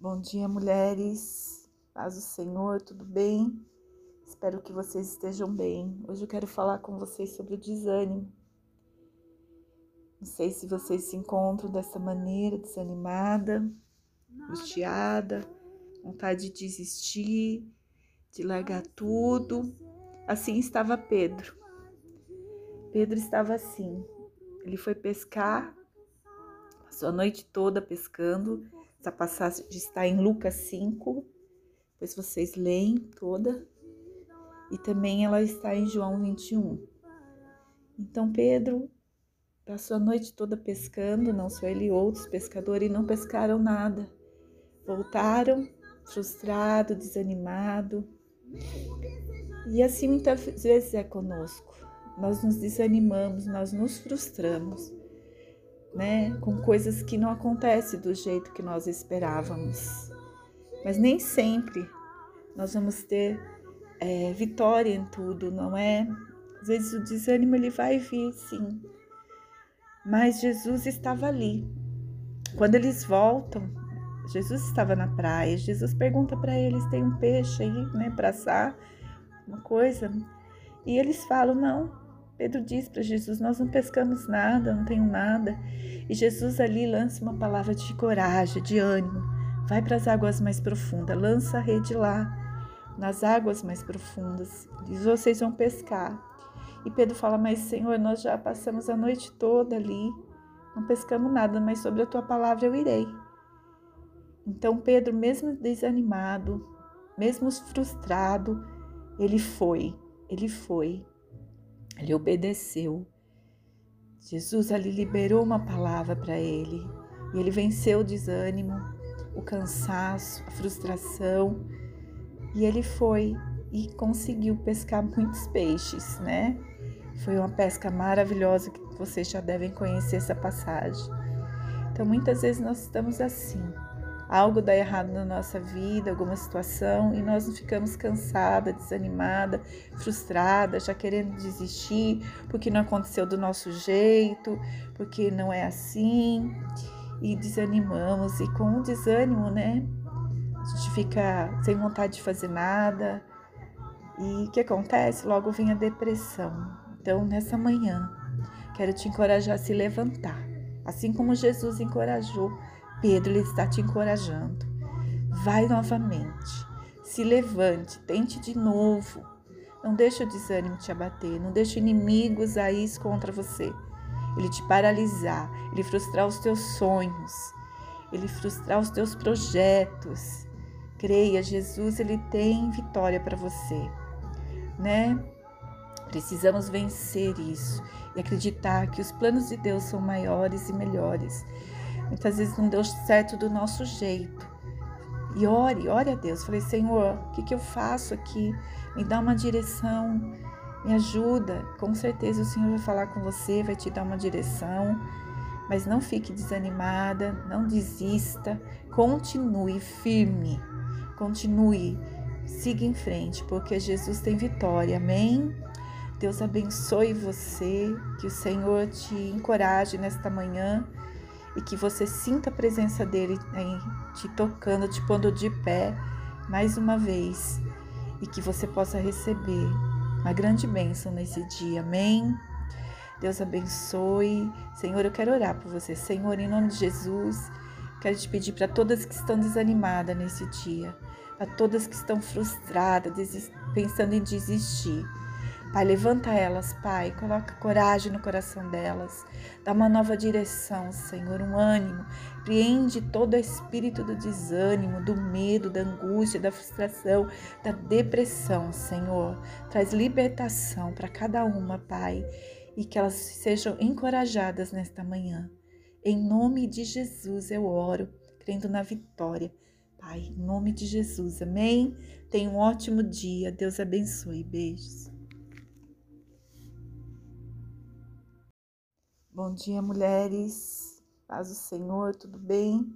Bom dia, mulheres. Paz do Senhor, tudo bem? Espero que vocês estejam bem. Hoje eu quero falar com vocês sobre o desânimo. Não sei se vocês se encontram dessa maneira, desanimada, angustiada, vontade de desistir, de largar tudo. Assim estava Pedro. Pedro estava assim. Ele foi pescar, passou a noite toda pescando essa passagem está em Lucas 5, depois vocês leem toda. E também ela está em João 21. Então Pedro passou a noite toda pescando, não só ele e outros pescadores, e não pescaram nada. Voltaram frustrado, desanimado. E assim muitas vezes é conosco. Nós nos desanimamos, nós nos frustramos né, com coisas que não acontecem do jeito que nós esperávamos. Mas nem sempre nós vamos ter é, vitória em tudo, não é? Às vezes o desânimo ele vai vir, sim. Mas Jesus estava ali. Quando eles voltam, Jesus estava na praia. Jesus pergunta para eles: tem um peixe aí, né, para assar, uma coisa? E eles falam: não, Pedro diz para Jesus: Nós não pescamos nada, não tenho nada. E Jesus ali lança uma palavra de coragem, de ânimo. Vai para as águas mais profundas, lança a rede lá, nas águas mais profundas. Diz: Vocês vão pescar. E Pedro fala: Mas Senhor, nós já passamos a noite toda ali, não pescamos nada, mas sobre a tua palavra eu irei. Então Pedro, mesmo desanimado, mesmo frustrado, ele foi, ele foi. Ele obedeceu. Jesus ali liberou uma palavra para ele e ele venceu o desânimo, o cansaço, a frustração e ele foi e conseguiu pescar muitos peixes, né? Foi uma pesca maravilhosa que vocês já devem conhecer essa passagem. Então muitas vezes nós estamos assim, algo dá errado na nossa vida, alguma situação, e nós ficamos cansada, desanimada, frustrada, já querendo desistir, porque não aconteceu do nosso jeito, porque não é assim, e desanimamos. E com o desânimo, né, a gente fica sem vontade de fazer nada. E o que acontece? Logo vem a depressão. Então, nessa manhã, quero te encorajar a se levantar, assim como Jesus encorajou Pedro ele está te encorajando. Vai novamente. Se levante, tente de novo. Não deixe o desânimo te abater, não deixe inimigos aí contra você. Ele te paralisar, ele frustrar os teus sonhos, ele frustrar os teus projetos. Creia, Jesus ele tem vitória para você, né? Precisamos vencer isso e acreditar que os planos de Deus são maiores e melhores Muitas vezes não deu certo do nosso jeito. E ore, ore a Deus. Falei, Senhor, o que, que eu faço aqui? Me dá uma direção, me ajuda. Com certeza o Senhor vai falar com você, vai te dar uma direção. Mas não fique desanimada, não desista. Continue firme, continue, siga em frente, porque Jesus tem vitória. Amém? Deus abençoe você, que o Senhor te encoraje nesta manhã e que você sinta a presença dele aí, te tocando, te pondo de pé mais uma vez e que você possa receber uma grande bênção nesse dia. Amém? Deus abençoe. Senhor, eu quero orar por você. Senhor, em nome de Jesus, quero te pedir para todas que estão desanimadas nesse dia, para todas que estão frustradas, pensando em desistir. Pai, levanta elas, Pai, coloca coragem no coração delas, dá uma nova direção, Senhor, um ânimo, preende todo espírito do desânimo, do medo, da angústia, da frustração, da depressão, Senhor. Traz libertação para cada uma, Pai, e que elas sejam encorajadas nesta manhã. Em nome de Jesus eu oro, crendo na vitória. Pai, em nome de Jesus, amém? Tenha um ótimo dia. Deus abençoe. Beijos. Bom dia, mulheres. Paz do Senhor, tudo bem?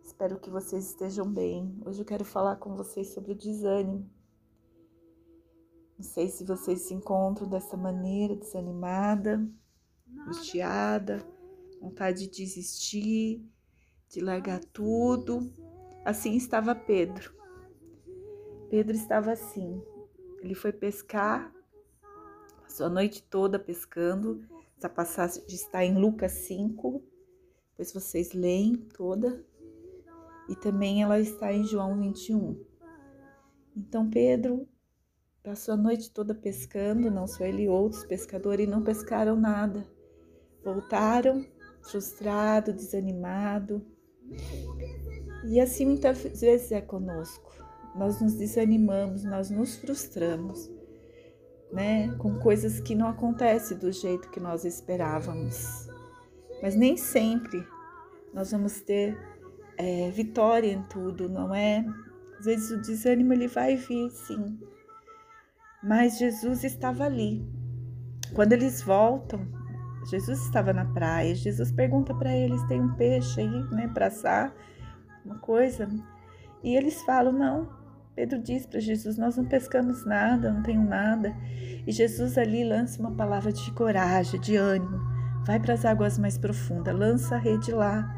Espero que vocês estejam bem. Hoje eu quero falar com vocês sobre o desânimo. Não sei se vocês se encontram dessa maneira, desanimada, angustiada, vontade de desistir, de largar tudo. assim estava Pedro. Pedro estava assim. Ele foi pescar, passou a noite toda pescando. Essa passagem está em Lucas 5, depois vocês leem toda. E também ela está em João 21. Então Pedro passou a noite toda pescando, não só ele outros pescadores, e não pescaram nada. Voltaram frustrado, desanimado. E assim muitas vezes é conosco. Nós nos desanimamos, nós nos frustramos, né, com coisas que não acontecem do jeito que nós esperávamos. Mas nem sempre nós vamos ter é, vitória em tudo, não é? Às vezes o desânimo ele vai vir, sim. Mas Jesus estava ali. Quando eles voltam, Jesus estava na praia. Jesus pergunta para eles: tem um peixe aí, né, para assar, uma coisa? E eles falam: não. Pedro diz para Jesus: nós não pescamos nada, não tenho nada. E Jesus ali lança uma palavra de coragem, de ânimo. Vai para as águas mais profundas, lança a rede lá,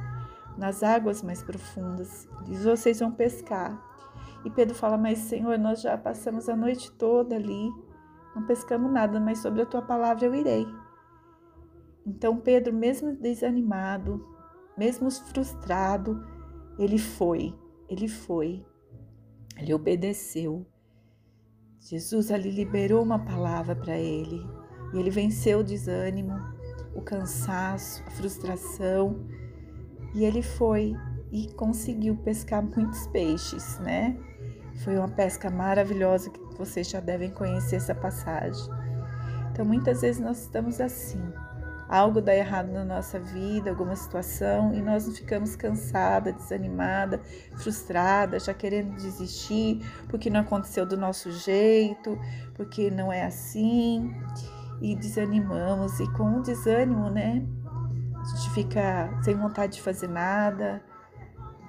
nas águas mais profundas. Diz: vocês vão pescar. E Pedro fala: Mas Senhor, nós já passamos a noite toda ali, não pescamos nada, mas sobre a tua palavra eu irei. Então Pedro, mesmo desanimado, mesmo frustrado, ele foi, ele foi, ele obedeceu. Jesus ali liberou uma palavra para ele e ele venceu o desânimo, o cansaço, a frustração e ele foi e conseguiu pescar muitos peixes, né? Foi uma pesca maravilhosa que vocês já devem conhecer essa passagem. Então, muitas vezes nós estamos assim, algo dá errado na nossa vida, alguma situação, e nós ficamos cansada, desanimada, frustrada, já querendo desistir, porque não aconteceu do nosso jeito, porque não é assim, e desanimamos. E com o desânimo, né, a gente fica sem vontade de fazer nada.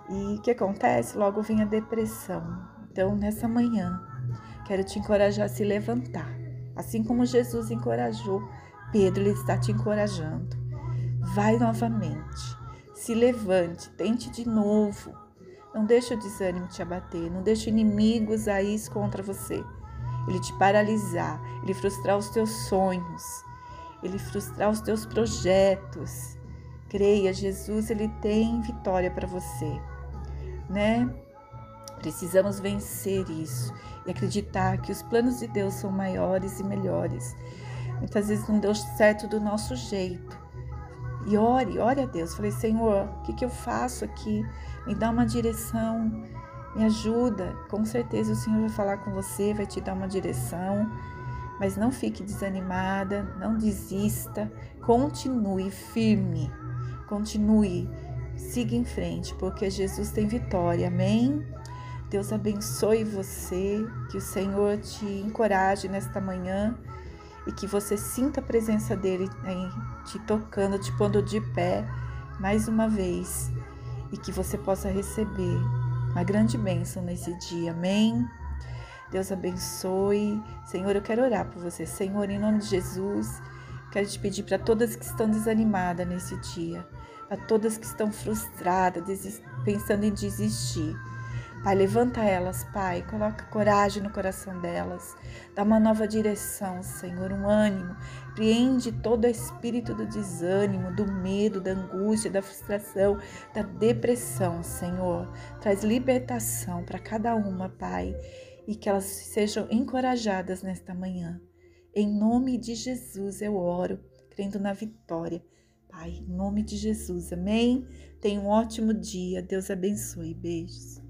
E o que acontece? Logo vem a depressão. Então, nessa manhã, quero te encorajar a se levantar. Assim como Jesus encorajou Pedro ele está te encorajando. Vai novamente. Se levante, tente de novo. Não deixe o desânimo te abater, não deixe inimigos aí contra você. Ele te paralisar, ele frustrar os teus sonhos, ele frustrar os teus projetos. Creia, Jesus ele tem vitória para você, né? Precisamos vencer isso e acreditar que os planos de Deus são maiores e melhores Muitas vezes não deu certo do nosso jeito. E ore, ore a Deus. Falei, Senhor, o que, que eu faço aqui? Me dá uma direção, me ajuda. Com certeza o Senhor vai falar com você, vai te dar uma direção. Mas não fique desanimada, não desista. Continue firme, continue, siga em frente, porque Jesus tem vitória. Amém? Deus abençoe você, que o Senhor te encoraje nesta manhã e que você sinta a presença dele aí, te tocando, te pondo de pé mais uma vez e que você possa receber uma grande bênção nesse dia. Amém? Deus abençoe. Senhor, eu quero orar por você. Senhor, em nome de Jesus, quero te pedir para todas que estão desanimadas nesse dia, para todas que estão frustradas, pensando em desistir. Pai, levanta elas, Pai, coloca coragem no coração delas, dá uma nova direção, Senhor, um ânimo, preende todo o espírito do desânimo, do medo, da angústia, da frustração, da depressão, Senhor. Traz libertação para cada uma, Pai, e que elas sejam encorajadas nesta manhã. Em nome de Jesus eu oro, crendo na vitória. Pai, em nome de Jesus, amém? Tenha um ótimo dia. Deus abençoe. Beijos.